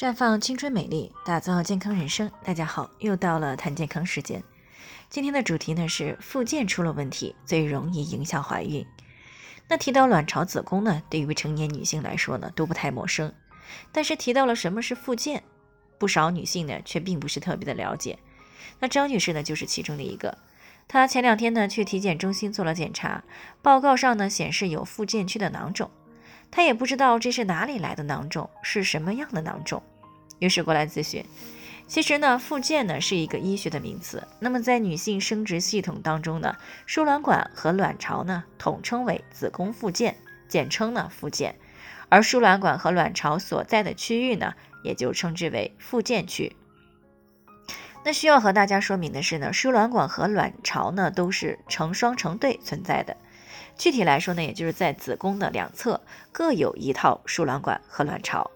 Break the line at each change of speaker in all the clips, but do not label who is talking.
绽放青春美丽，打造健康人生。大家好，又到了谈健康时间。今天的主题呢是附件出了问题，最容易影响怀孕。那提到卵巢、子宫呢，对于成年女性来说呢都不太陌生。但是提到了什么是附件，不少女性呢却并不是特别的了解。那张女士呢就是其中的一个。她前两天呢去体检中心做了检查，报告上呢显示有附件区的囊肿。她也不知道这是哪里来的囊肿，是什么样的囊肿。于是过来咨询。其实呢，附件呢是一个医学的名词。那么在女性生殖系统当中呢，输卵管和卵巢呢统称为子宫附件，简称呢附件。而输卵管和卵巢所在的区域呢，也就称之为附件区。那需要和大家说明的是呢，输卵管和卵巢呢都是成双成对存在的。具体来说呢，也就是在子宫的两侧各有一套输卵管和卵巢。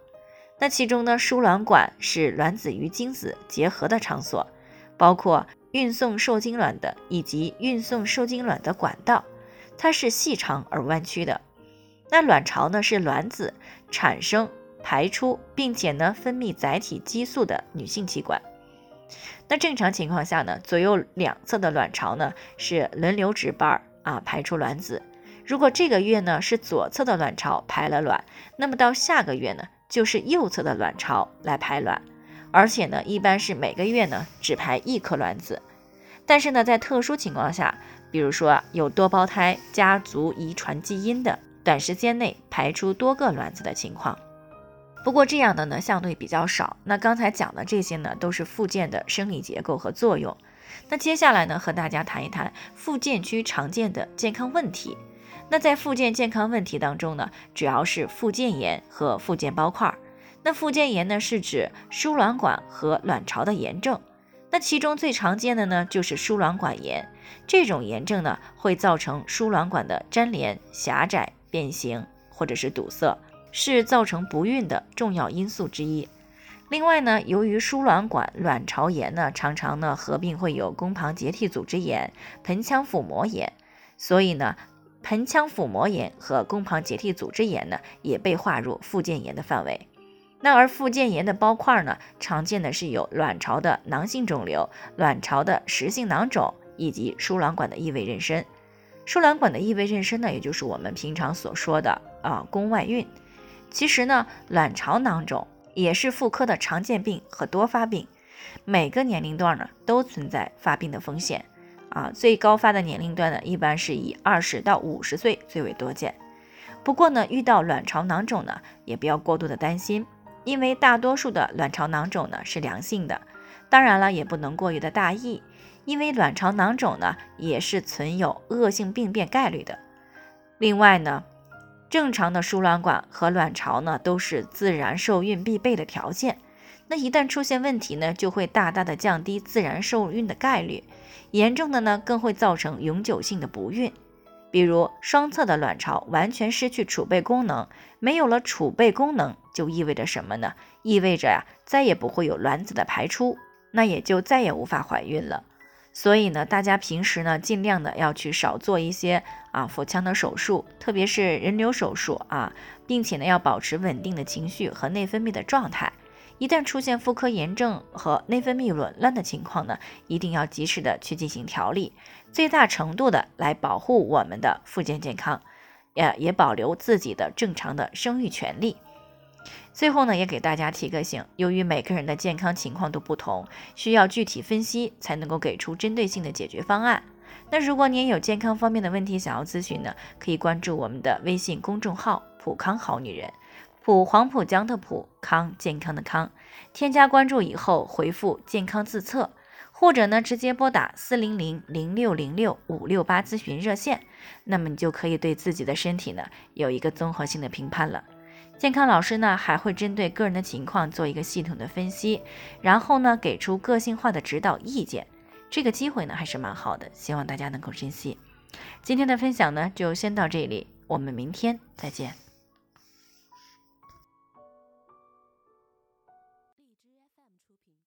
那其中呢，输卵管是卵子与精子结合的场所，包括运送受精卵的以及运送受精卵的管道，它是细长而弯曲的。那卵巢呢，是卵子产生、排出，并且呢分泌载体激素的女性器官。那正常情况下呢，左右两侧的卵巢呢是轮流值班啊排出卵子。如果这个月呢是左侧的卵巢排了卵，那么到下个月呢？就是右侧的卵巢来排卵，而且呢，一般是每个月呢只排一颗卵子。但是呢，在特殊情况下，比如说有多胞胎、家族遗传基因的，短时间内排出多个卵子的情况。不过这样的呢相对比较少。那刚才讲的这些呢，都是附件的生理结构和作用。那接下来呢，和大家谈一谈附件区常见的健康问题。那在附件健康问题当中呢，主要是附件炎和附件包块。那附件炎呢，是指输卵管和卵巢的炎症。那其中最常见的呢，就是输卵管炎。这种炎症呢，会造成输卵管的粘连、狭窄、变形或者是堵塞，是造成不孕的重要因素之一。另外呢，由于输卵管卵巢炎呢，常常呢合并会有宫旁结缔组织炎、盆腔腹膜炎，所以呢。盆腔腹膜炎和宫旁结缔组织炎呢，也被划入附件炎的范围。那而附件炎的包块呢，常见的是有卵巢的囊性肿瘤、卵巢的实性囊肿以及输卵管的异位妊娠。输卵管的异位妊娠呢，也就是我们平常所说的啊宫外孕。其实呢，卵巢囊肿也是妇科的常见病和多发病，每个年龄段呢都存在发病的风险。啊，最高发的年龄段呢，一般是以二十到五十岁最为多见。不过呢，遇到卵巢囊肿呢，也不要过度的担心，因为大多数的卵巢囊肿呢是良性的。当然了，也不能过于的大意，因为卵巢囊肿呢也是存有恶性病变概率的。另外呢，正常的输卵管和卵巢呢都是自然受孕必备的条件。那一旦出现问题呢，就会大大的降低自然受孕的概率。严重的呢，更会造成永久性的不孕，比如双侧的卵巢完全失去储备功能，没有了储备功能，就意味着什么呢？意味着呀，再也不会有卵子的排出，那也就再也无法怀孕了。所以呢，大家平时呢，尽量的要去少做一些啊腹腔的手术，特别是人流手术啊，并且呢，要保持稳定的情绪和内分泌的状态。一旦出现妇科炎症和内分泌紊乱的情况呢，一定要及时的去进行调理，最大程度的来保护我们的附件健康，也也保留自己的正常的生育权利。最后呢，也给大家提个醒，由于每个人的健康情况都不同，需要具体分析才能够给出针对性的解决方案。那如果您有健康方面的问题想要咨询呢，可以关注我们的微信公众号“普康好女人”。普黄浦江的普康健康的康，添加关注以后回复健康自测，或者呢直接拨打四零零零六零六五六八咨询热线，那么你就可以对自己的身体呢有一个综合性的评判了。健康老师呢还会针对个人的情况做一个系统的分析，然后呢给出个性化的指导意见。这个机会呢还是蛮好的，希望大家能够珍惜。今天的分享呢就先到这里，我们明天再见。